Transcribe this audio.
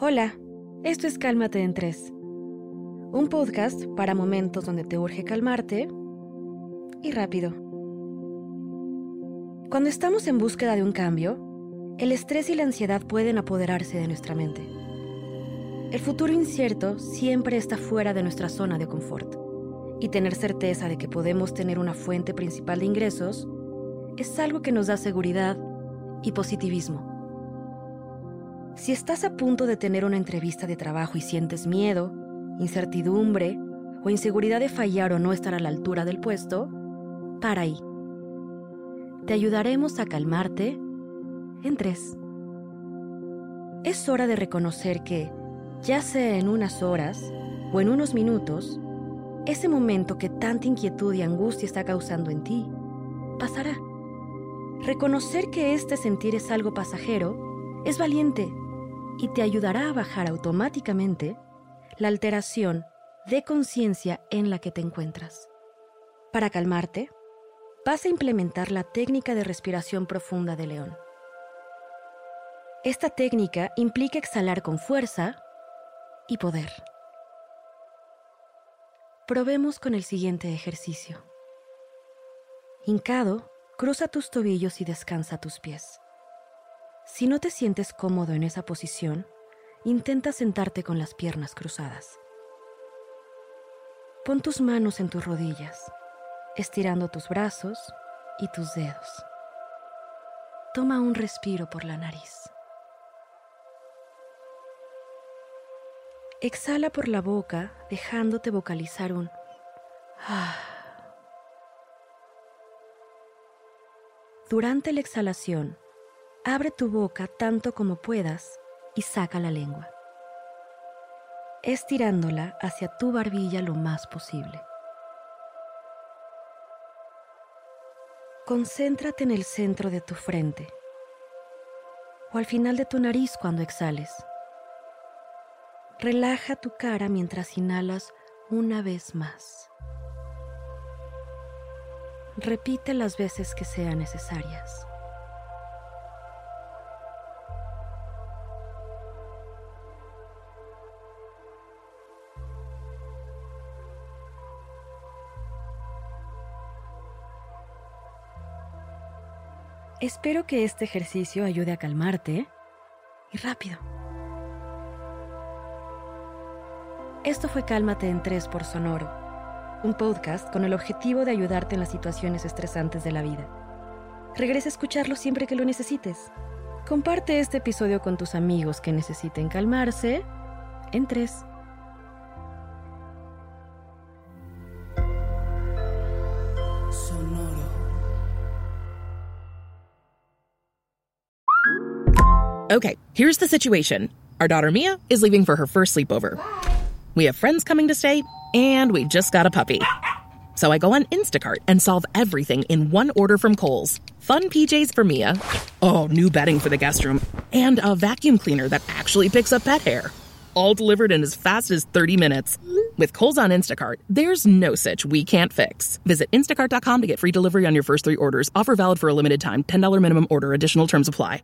Hola, esto es Cálmate en Tres. Un podcast para momentos donde te urge calmarte y rápido. Cuando estamos en búsqueda de un cambio, el estrés y la ansiedad pueden apoderarse de nuestra mente. El futuro incierto siempre está fuera de nuestra zona de confort, y tener certeza de que podemos tener una fuente principal de ingresos es algo que nos da seguridad y positivismo. Si estás a punto de tener una entrevista de trabajo y sientes miedo, incertidumbre o inseguridad de fallar o no estar a la altura del puesto, para ahí te ayudaremos a calmarte en tres. Es hora de reconocer que, ya sea en unas horas o en unos minutos, ese momento que tanta inquietud y angustia está causando en ti, pasará. Reconocer que este sentir es algo pasajero es valiente y te ayudará a bajar automáticamente la alteración de conciencia en la que te encuentras. Para calmarte, vas a implementar la técnica de respiración profunda de león. Esta técnica implica exhalar con fuerza y poder. Probemos con el siguiente ejercicio. Hincado, cruza tus tobillos y descansa tus pies. Si no te sientes cómodo en esa posición, intenta sentarte con las piernas cruzadas. Pon tus manos en tus rodillas estirando tus brazos y tus dedos. Toma un respiro por la nariz. Exhala por la boca dejándote vocalizar un ah. Durante la exhalación, abre tu boca tanto como puedas y saca la lengua, estirándola hacia tu barbilla lo más posible. Concéntrate en el centro de tu frente o al final de tu nariz cuando exhales. Relaja tu cara mientras inhalas una vez más. Repite las veces que sean necesarias. Espero que este ejercicio ayude a calmarte y rápido. Esto fue Cálmate en 3 por Sonoro, un podcast con el objetivo de ayudarte en las situaciones estresantes de la vida. Regresa a escucharlo siempre que lo necesites. Comparte este episodio con tus amigos que necesiten calmarse en 3. Okay, here's the situation. Our daughter Mia is leaving for her first sleepover. We have friends coming to stay, and we just got a puppy. So I go on Instacart and solve everything in one order from Kohl's. Fun PJs for Mia. Oh, new bedding for the guest room. And a vacuum cleaner that actually picks up pet hair. All delivered in as fast as 30 minutes. With Kohl's on Instacart, there's no such we can't fix. Visit instacart.com to get free delivery on your first three orders. Offer valid for a limited time. $10 minimum order. Additional terms apply.